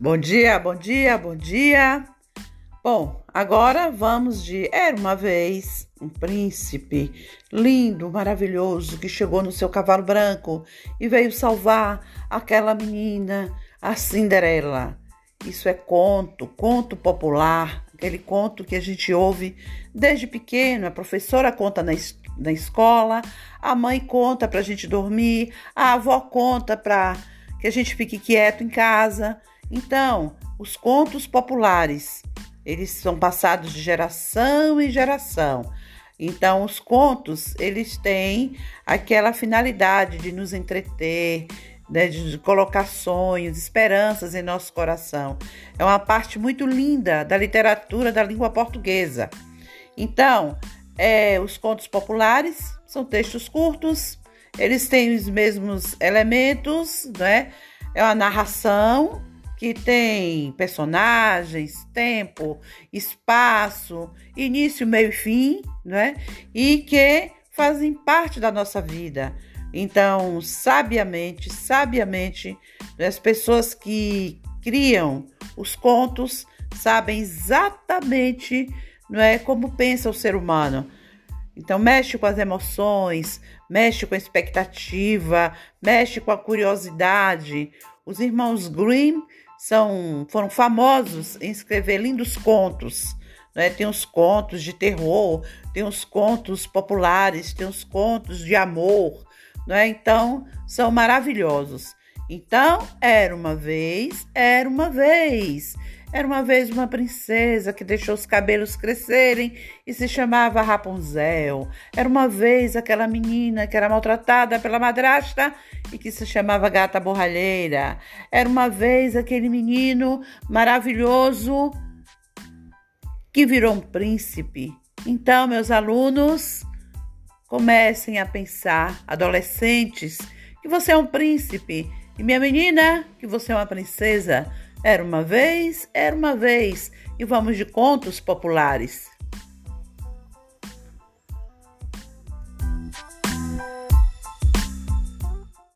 Bom dia, bom dia, bom dia. Bom, agora vamos de Era uma vez um príncipe lindo, maravilhoso, que chegou no seu cavalo branco e veio salvar aquela menina, a Cinderela. Isso é conto, conto popular, aquele conto que a gente ouve desde pequeno. A professora conta na, es na escola, a mãe conta para a gente dormir, a avó conta para que a gente fique quieto em casa. Então, os contos populares, eles são passados de geração em geração. Então, os contos, eles têm aquela finalidade de nos entreter, né, de colocar sonhos, esperanças em nosso coração. É uma parte muito linda da literatura da língua portuguesa. Então, é, os contos populares são textos curtos, eles têm os mesmos elementos, né? É uma narração que tem personagens, tempo, espaço, início, meio e fim, né? E que fazem parte da nossa vida. Então, sabiamente, sabiamente, as pessoas que criam os contos sabem exatamente não é como pensa o ser humano. Então mexe com as emoções, mexe com a expectativa, mexe com a curiosidade. Os irmãos Grimm são, foram famosos em escrever lindos contos. Né? Tem os contos de terror, tem os contos populares, tem os contos de amor. Né? Então, são maravilhosos. Então, era uma vez, era uma vez. Era uma vez uma princesa que deixou os cabelos crescerem e se chamava Rapunzel. Era uma vez aquela menina que era maltratada pela madrasta e que se chamava Gata Borralheira. Era uma vez aquele menino maravilhoso que virou um príncipe. Então, meus alunos, comecem a pensar, adolescentes, que você é um príncipe e minha menina, que você é uma princesa. Era uma vez, era uma vez, e vamos de contos populares.